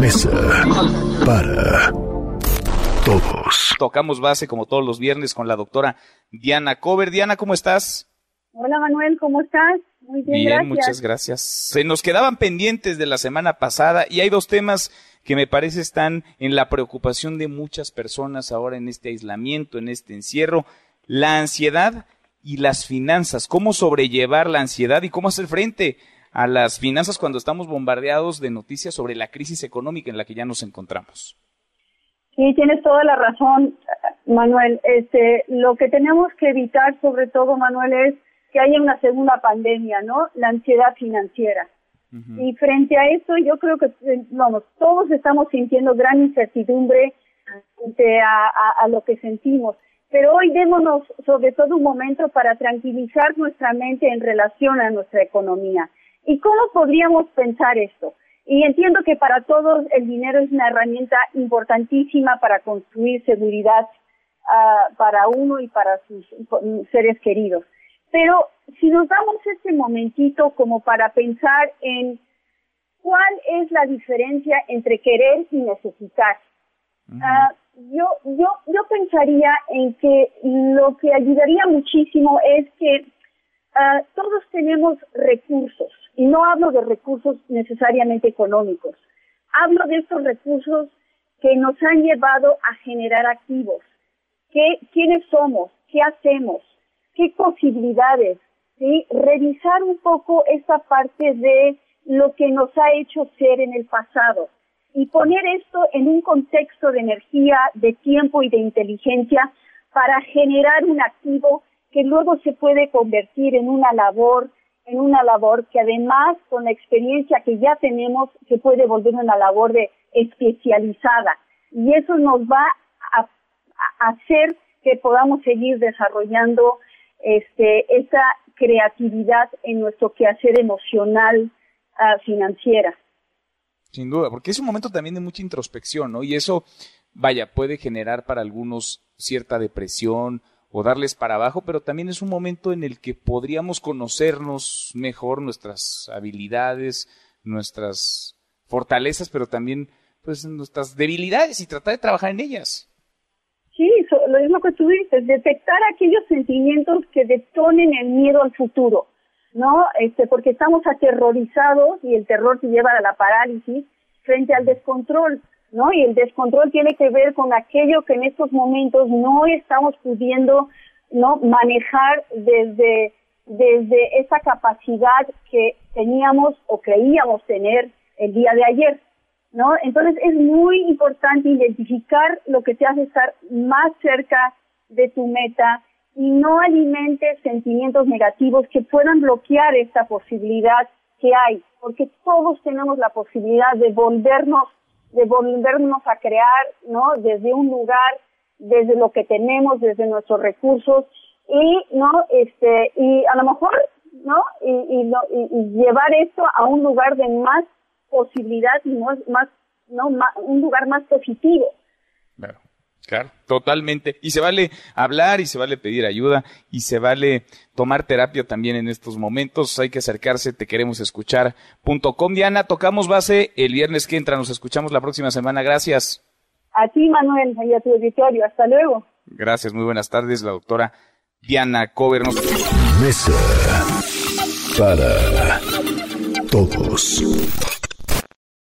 Mesa para todos. Tocamos base como todos los viernes con la doctora Diana Cover. Diana, ¿cómo estás? Hola Manuel, ¿cómo estás? Muy bien, bien muchas gracias. Se nos quedaban pendientes de la semana pasada y hay dos temas que me parece están en la preocupación de muchas personas ahora en este aislamiento, en este encierro, la ansiedad y las finanzas, cómo sobrellevar la ansiedad y cómo hacer frente a las finanzas cuando estamos bombardeados de noticias sobre la crisis económica en la que ya nos encontramos. Sí, tienes toda la razón, Manuel. Este, lo que tenemos que evitar, sobre todo, Manuel, es que haya una segunda pandemia, ¿no? La ansiedad financiera. Y frente a eso, yo creo que, vamos, todos estamos sintiendo gran incertidumbre frente a, a lo que sentimos. Pero hoy démonos sobre todo un momento para tranquilizar nuestra mente en relación a nuestra economía. ¿Y cómo podríamos pensar esto? Y entiendo que para todos el dinero es una herramienta importantísima para construir seguridad uh, para uno y para sus seres queridos. Pero si nos damos este momentito como para pensar en cuál es la diferencia entre querer y necesitar, uh, yo, yo, yo pensaría en que lo que ayudaría muchísimo es que uh, todos tenemos recursos y no hablo de recursos necesariamente económicos. Hablo de estos recursos que nos han llevado a generar activos. ¿Qué, ¿Quiénes somos? ¿Qué hacemos? ¿Qué posibilidades? ¿Sí? Revisar un poco esa parte de lo que nos ha hecho ser en el pasado y poner esto en un contexto de energía, de tiempo y de inteligencia para generar un activo que luego se puede convertir en una labor en una labor que además con la experiencia que ya tenemos se puede volver una labor de especializada y eso nos va a, hacer que podamos seguir desarrollando este, esa creatividad en nuestro quehacer emocional uh, financiera. Sin duda, porque es un momento también de mucha introspección, ¿no? Y eso, vaya, puede generar para algunos cierta depresión o darles para abajo, pero también es un momento en el que podríamos conocernos mejor nuestras habilidades, nuestras fortalezas, pero también pues nuestras debilidades y tratar de trabajar en ellas. Sí, lo mismo que tú dices, detectar aquellos sentimientos que detonen el miedo al futuro, ¿no? Este, porque estamos aterrorizados y el terror te lleva a la parálisis frente al descontrol. ¿No? Y el descontrol tiene que ver con aquello que en estos momentos no estamos pudiendo, ¿no? Manejar desde, desde esa capacidad que teníamos o creíamos tener el día de ayer, ¿no? Entonces es muy importante identificar lo que te hace estar más cerca de tu meta y no alimentes sentimientos negativos que puedan bloquear esta posibilidad que hay, porque todos tenemos la posibilidad de volvernos de volvernos a crear, ¿no? Desde un lugar, desde lo que tenemos, desde nuestros recursos y, ¿no? Este, y a lo mejor, ¿no? Y, y, y llevar esto a un lugar de más posibilidad y más, más ¿no? un lugar más positivo. Claro, totalmente. Y se vale hablar y se vale pedir ayuda y se vale tomar terapia también en estos momentos. Hay que acercarse, te queremos escuchar. Punto com, Diana, tocamos base el viernes que entra. Nos escuchamos la próxima semana. Gracias. A ti, Manuel, y a tu auditorio. Hasta luego. Gracias, muy buenas tardes. La doctora Diana Cover. Mesa para todos.